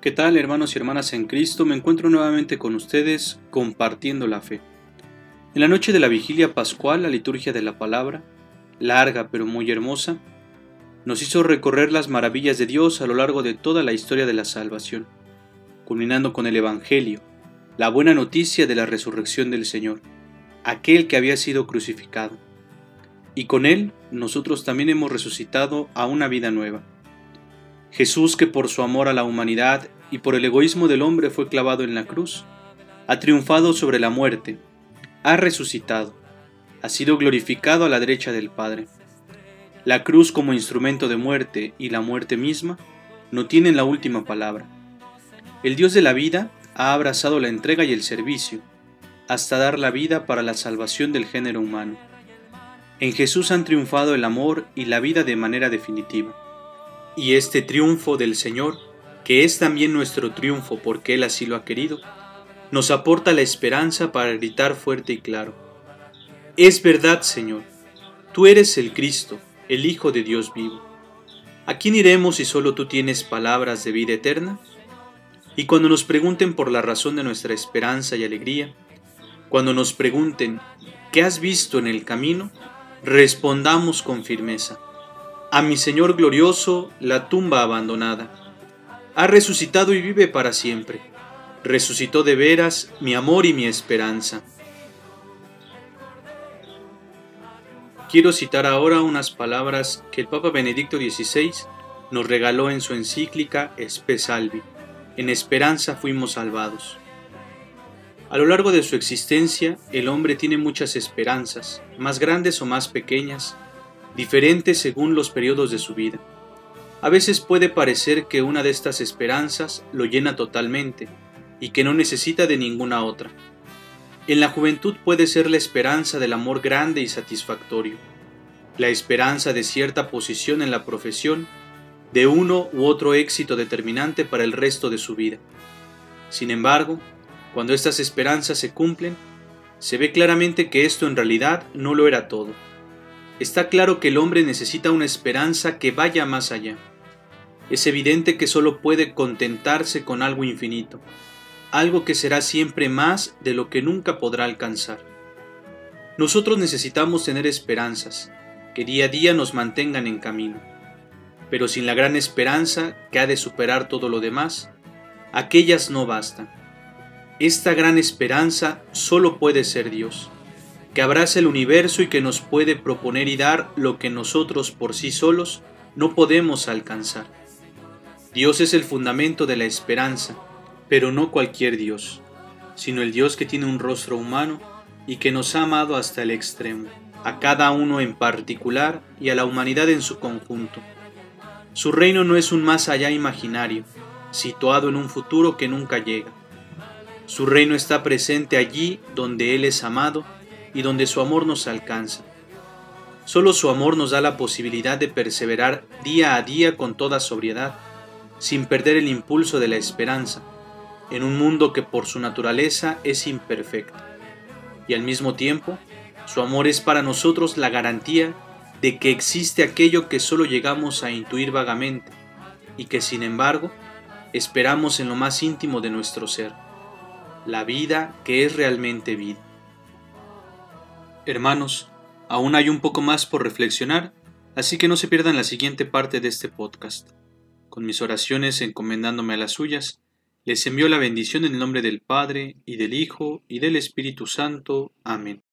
¿Qué tal hermanos y hermanas en Cristo? Me encuentro nuevamente con ustedes compartiendo la fe. En la noche de la vigilia pascual, la liturgia de la palabra, larga pero muy hermosa, nos hizo recorrer las maravillas de Dios a lo largo de toda la historia de la salvación, culminando con el Evangelio, la buena noticia de la resurrección del Señor, aquel que había sido crucificado. Y con él nosotros también hemos resucitado a una vida nueva Jesús que por su amor a la humanidad y por el egoísmo del hombre fue clavado en la cruz, ha triunfado sobre la muerte, ha resucitado, ha sido glorificado a la derecha del Padre. La cruz como instrumento de muerte y la muerte misma no tienen la última palabra. El Dios de la vida ha abrazado la entrega y el servicio, hasta dar la vida para la salvación del género humano. En Jesús han triunfado el amor y la vida de manera definitiva. Y este triunfo del Señor, que es también nuestro triunfo porque Él así lo ha querido, nos aporta la esperanza para gritar fuerte y claro. Es verdad, Señor, tú eres el Cristo, el Hijo de Dios vivo. ¿A quién iremos si solo tú tienes palabras de vida eterna? Y cuando nos pregunten por la razón de nuestra esperanza y alegría, cuando nos pregunten, ¿qué has visto en el camino? Respondamos con firmeza a mi Señor glorioso la tumba abandonada. Ha resucitado y vive para siempre. Resucitó de veras mi amor y mi esperanza. Quiero citar ahora unas palabras que el Papa Benedicto XVI nos regaló en su encíclica Espe Salvi. En esperanza fuimos salvados. A lo largo de su existencia, el hombre tiene muchas esperanzas, más grandes o más pequeñas, diferentes según los periodos de su vida. A veces puede parecer que una de estas esperanzas lo llena totalmente y que no necesita de ninguna otra. En la juventud puede ser la esperanza del amor grande y satisfactorio, la esperanza de cierta posición en la profesión, de uno u otro éxito determinante para el resto de su vida. Sin embargo, cuando estas esperanzas se cumplen, se ve claramente que esto en realidad no lo era todo está claro que el hombre necesita una esperanza que vaya más allá. Es evidente que solo puede contentarse con algo infinito, algo que será siempre más de lo que nunca podrá alcanzar. Nosotros necesitamos tener esperanzas, que día a día nos mantengan en camino. Pero sin la gran esperanza que ha de superar todo lo demás, aquellas no bastan. Esta gran esperanza solo puede ser Dios que abraza el universo y que nos puede proponer y dar lo que nosotros por sí solos no podemos alcanzar. Dios es el fundamento de la esperanza, pero no cualquier Dios, sino el Dios que tiene un rostro humano y que nos ha amado hasta el extremo, a cada uno en particular y a la humanidad en su conjunto. Su reino no es un más allá imaginario, situado en un futuro que nunca llega. Su reino está presente allí donde Él es amado y donde su amor nos alcanza. Solo su amor nos da la posibilidad de perseverar día a día con toda sobriedad, sin perder el impulso de la esperanza, en un mundo que por su naturaleza es imperfecto. Y al mismo tiempo, su amor es para nosotros la garantía de que existe aquello que solo llegamos a intuir vagamente y que sin embargo esperamos en lo más íntimo de nuestro ser, la vida que es realmente vida. Hermanos, aún hay un poco más por reflexionar, así que no se pierdan la siguiente parte de este podcast. Con mis oraciones encomendándome a las suyas, les envío la bendición en el nombre del Padre, y del Hijo, y del Espíritu Santo. Amén.